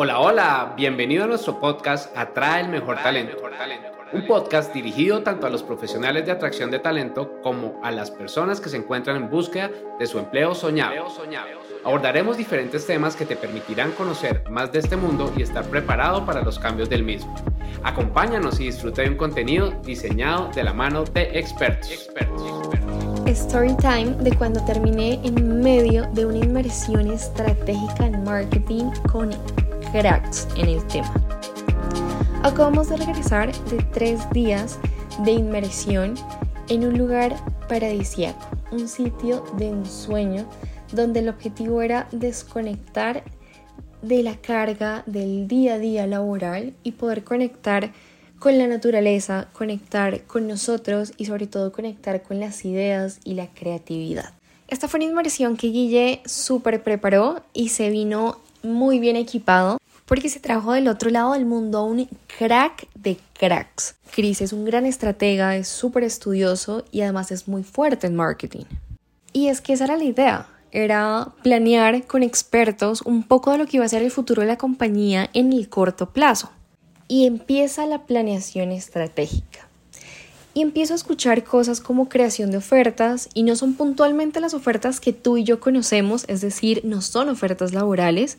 Hola, hola, bienvenido a nuestro podcast Atrae el Mejor Talento. Un podcast dirigido tanto a los profesionales de atracción de talento como a las personas que se encuentran en búsqueda de su empleo soñado. Abordaremos diferentes temas que te permitirán conocer más de este mundo y estar preparado para los cambios del mismo. Acompáñanos y disfruta de un contenido diseñado de la mano de expertos. Story time de cuando terminé en medio de una inmersión estratégica en marketing con en el tema. Acabamos de regresar de tres días de inmersión en un lugar paradisíaco, un sitio de ensueño donde el objetivo era desconectar de la carga del día a día laboral y poder conectar con la naturaleza, conectar con nosotros y sobre todo conectar con las ideas y la creatividad. Esta fue una inmersión que Guille súper preparó y se vino muy bien equipado porque se trajo del otro lado del mundo un crack de cracks. Chris es un gran estratega, es súper estudioso y además es muy fuerte en marketing. Y es que esa era la idea, era planear con expertos un poco de lo que iba a ser el futuro de la compañía en el corto plazo. Y empieza la planeación estratégica. Y empiezo a escuchar cosas como creación de ofertas y no son puntualmente las ofertas que tú y yo conocemos, es decir, no son ofertas laborales.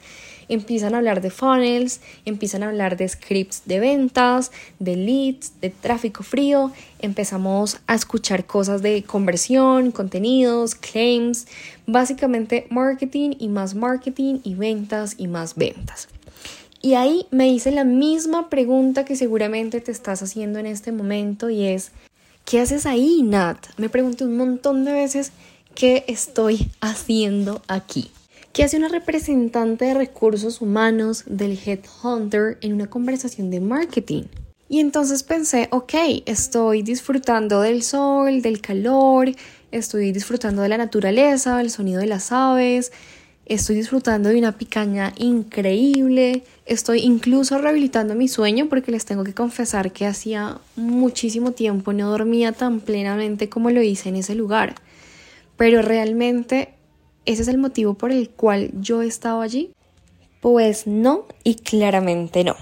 Empiezan a hablar de funnels, empiezan a hablar de scripts de ventas, de leads, de tráfico frío. Empezamos a escuchar cosas de conversión, contenidos, claims, básicamente marketing y más marketing y ventas y más ventas. Y ahí me hice la misma pregunta que seguramente te estás haciendo en este momento y es, ¿qué haces ahí, Nat? Me pregunté un montón de veces qué estoy haciendo aquí. ¿Qué hace una representante de recursos humanos del Headhunter en una conversación de marketing? Y entonces pensé, ok, estoy disfrutando del sol, del calor, estoy disfrutando de la naturaleza, del sonido de las aves, estoy disfrutando de una picaña increíble, estoy incluso rehabilitando mi sueño porque les tengo que confesar que hacía muchísimo tiempo no dormía tan plenamente como lo hice en ese lugar. Pero realmente ese es el motivo por el cual yo estaba allí. Pues no y claramente no.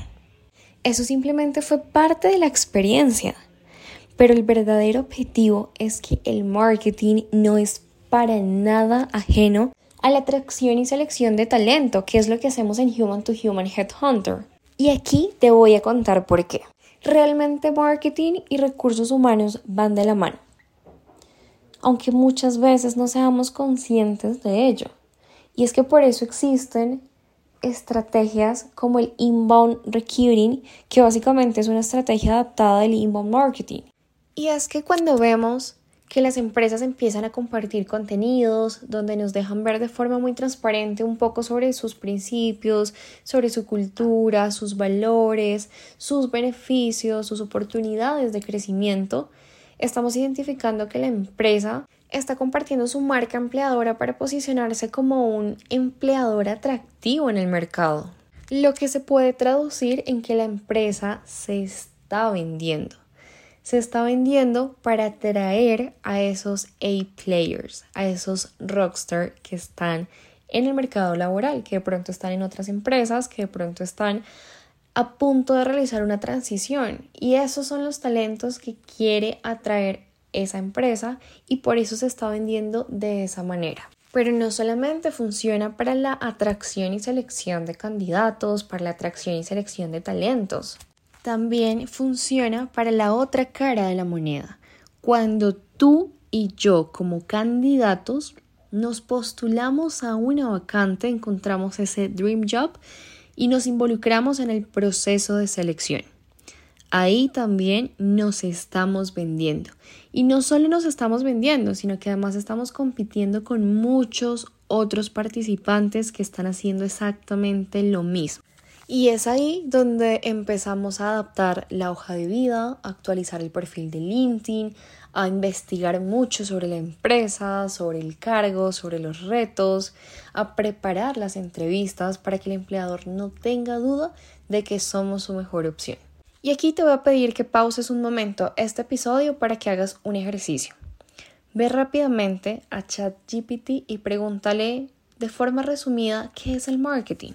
Eso simplemente fue parte de la experiencia. Pero el verdadero objetivo es que el marketing no es para nada ajeno a la atracción y selección de talento, que es lo que hacemos en Human to Human Headhunter. Y aquí te voy a contar por qué. Realmente marketing y recursos humanos van de la mano, aunque muchas veces no seamos conscientes de ello. Y es que por eso existen estrategias como el inbound recruiting, que básicamente es una estrategia adaptada del inbound marketing. Y es que cuando vemos que las empresas empiezan a compartir contenidos donde nos dejan ver de forma muy transparente un poco sobre sus principios, sobre su cultura, sus valores, sus beneficios, sus oportunidades de crecimiento, estamos identificando que la empresa está compartiendo su marca empleadora para posicionarse como un empleador atractivo en el mercado, lo que se puede traducir en que la empresa se está vendiendo se está vendiendo para atraer a esos A-players, a esos rockstar que están en el mercado laboral, que de pronto están en otras empresas, que de pronto están a punto de realizar una transición. Y esos son los talentos que quiere atraer esa empresa y por eso se está vendiendo de esa manera. Pero no solamente funciona para la atracción y selección de candidatos, para la atracción y selección de talentos también funciona para la otra cara de la moneda. Cuando tú y yo como candidatos nos postulamos a una vacante, encontramos ese dream job y nos involucramos en el proceso de selección. Ahí también nos estamos vendiendo. Y no solo nos estamos vendiendo, sino que además estamos compitiendo con muchos otros participantes que están haciendo exactamente lo mismo. Y es ahí donde empezamos a adaptar la hoja de vida, a actualizar el perfil de LinkedIn, a investigar mucho sobre la empresa, sobre el cargo, sobre los retos, a preparar las entrevistas para que el empleador no tenga duda de que somos su mejor opción. Y aquí te voy a pedir que pauses un momento este episodio para que hagas un ejercicio. Ve rápidamente a ChatGPT y pregúntale de forma resumida qué es el marketing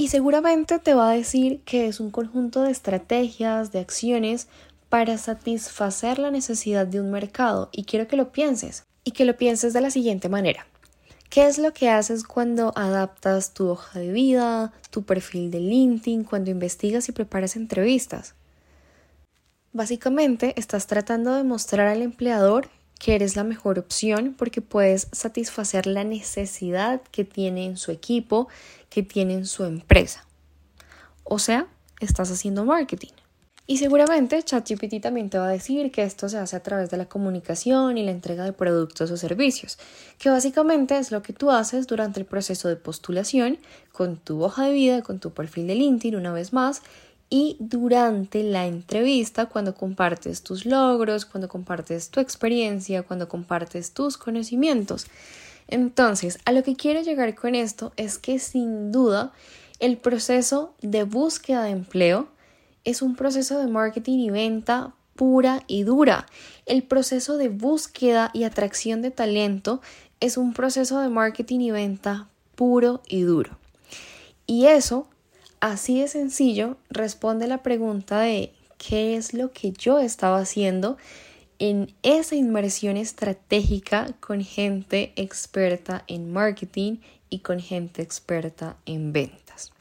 Y seguramente te va a decir que es un conjunto de estrategias, de acciones para satisfacer la necesidad de un mercado. Y quiero que lo pienses. Y que lo pienses de la siguiente manera. ¿Qué es lo que haces cuando adaptas tu hoja de vida, tu perfil de LinkedIn, cuando investigas y preparas entrevistas? Básicamente estás tratando de mostrar al empleador que eres la mejor opción porque puedes satisfacer la necesidad que tiene en su equipo, que tiene en su empresa. O sea, estás haciendo marketing. Y seguramente ChatGPT también te va a decir que esto se hace a través de la comunicación y la entrega de productos o servicios, que básicamente es lo que tú haces durante el proceso de postulación con tu hoja de vida, con tu perfil de LinkedIn una vez más y durante la entrevista cuando compartes tus logros, cuando compartes tu experiencia, cuando compartes tus conocimientos. Entonces, a lo que quiero llegar con esto es que sin duda el proceso de búsqueda de empleo es un proceso de marketing y venta pura y dura. El proceso de búsqueda y atracción de talento es un proceso de marketing y venta puro y duro. Y eso, así de sencillo, responde la pregunta de qué es lo que yo estaba haciendo en esa inmersión estratégica con gente experta en marketing y con gente experta en ventas.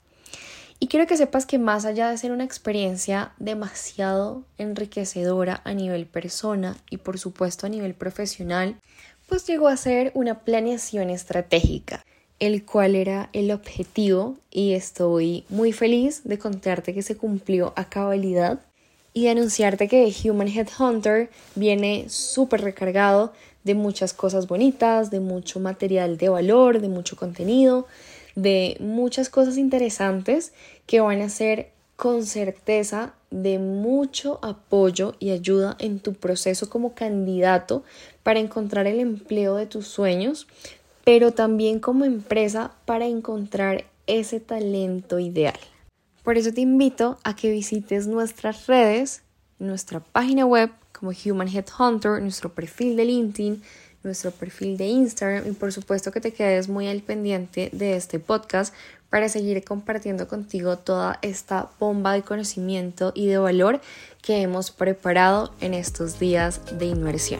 Y quiero que sepas que más allá de ser una experiencia demasiado enriquecedora a nivel persona y por supuesto a nivel profesional, pues llegó a ser una planeación estratégica, el cual era el objetivo y estoy muy feliz de contarte que se cumplió a cabalidad y de anunciarte que Human Headhunter viene súper recargado de muchas cosas bonitas, de mucho material de valor, de mucho contenido, de muchas cosas interesantes que van a ser con certeza de mucho apoyo y ayuda en tu proceso como candidato para encontrar el empleo de tus sueños, pero también como empresa para encontrar ese talento ideal. Por eso te invito a que visites nuestras redes, nuestra página web como Human Headhunter, nuestro perfil de LinkedIn, nuestro perfil de Instagram y por supuesto que te quedes muy al pendiente de este podcast para seguir compartiendo contigo toda esta bomba de conocimiento y de valor que hemos preparado en estos días de inmersión.